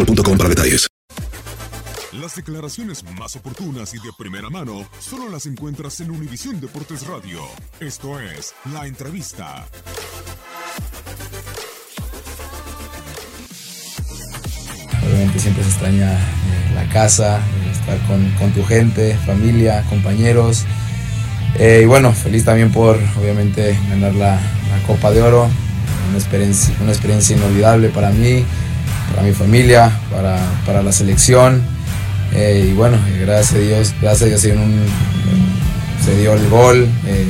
boostmobile.com para detalles. Las declaraciones más oportunas y de primera mano solo las encuentras en Univisión Deportes Radio. Esto es La Entrevista. Obviamente siempre se extraña eh, la casa, eh, estar con, con tu gente, familia, compañeros. Eh, y bueno, feliz también por obviamente ganar la, la Copa de Oro, una experiencia, una experiencia inolvidable para mí, para mi familia, para, para la selección. Eh, y bueno, eh, gracias a Dios, gracias a Dios dio, un- se dio el gol. eh,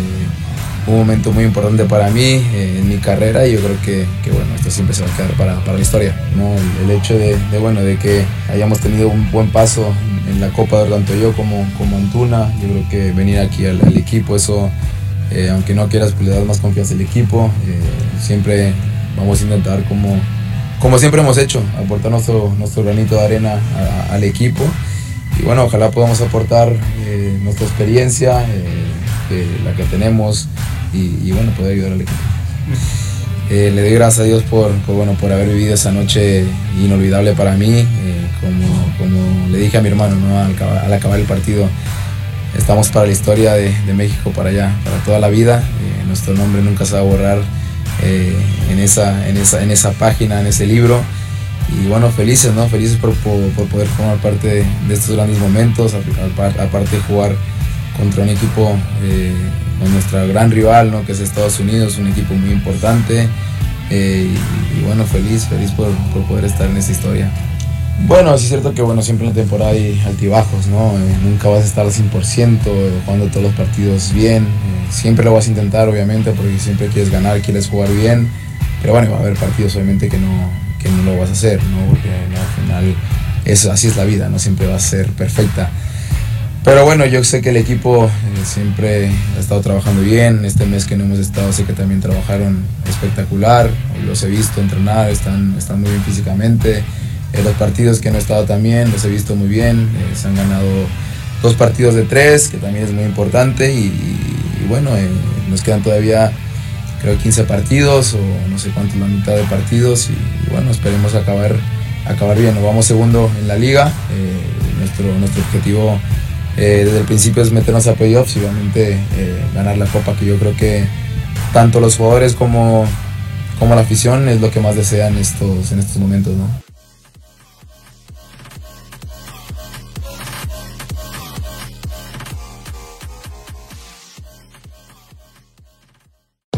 un momento muy importante para mí eh, en mi carrera y yo creo que, que, bueno, esto siempre se va a quedar para, para la historia. ¿no? El, hecho de, bueno, de que hayamos tenido un buen paso en la Copa tanto yo como, como Antuna, yo creo que venir aquí al, equipo, eso, aunque no quieras, pues le das más confianza al equipo. siempre vamos a intentar, como, como siempre hemos hecho, aportar nuestro, granito de arena al equipo. Y bueno, ojalá podamos aportar eh, nuestra experiencia, eh, la que tenemos, y, bueno, poder ayudar al equipo. Eh, le doy gracias a Dios por, bueno, por haber vivido esa noche inolvidable para mí. como, le dije a mi hermano ¿no? al, acabar, el partido, estamos para la historia de, México, para allá, para toda la vida. Nuestro nombre nunca se va a borrar eh, en, esa, en, esa, en esa página, en ese libro. Y bueno, felices, ¿no? Felices por, por, poder formar parte de, estos grandes momentos, aparte de jugar contra un equipo eh, con nuestra gran rival, ¿no? que es Estados Unidos, un equipo muy importante. Eh, y, y, bueno, feliz, feliz por, por, poder estar en esta historia. Bueno, sí es cierto que bueno, siempre en la temporada hay altibajos, ¿no? Eh, nunca vas a estar al 100% jugando todos los partidos bien. siempre lo vas a intentar, obviamente, porque siempre quieres ganar, quieres jugar bien. Pero bueno, va a haber partidos, obviamente, que no, que no lo vas a hacer, ¿no? Porque ¿no? al final es, así es la vida, no siempre va a ser perfecta. Pero bueno, yo sé que el equipo eh, siempre ha estado trabajando bien. Este mes que no hemos estado, sé que también trabajaron espectacular. Los he visto entrenar, están, están muy bien físicamente. Los partidos que he estado también, los he visto muy bien. Eh, se han ganado dos partidos de tres, que también es muy importante. Y, bueno, eh, nos quedan todavía, creo, 15 partidos o no sé cuánto, la mitad de partidos. Y, bueno, esperemos acabar, acabar bien. Nos vamos segundo en la liga. Eh, nuestro, nuestro objetivo desde el principio es meternos a playoffs y obviamente ganar la copa, que yo creo que tanto los jugadores como, como la afición es lo que más desean estos, en estos momentos. ¿no?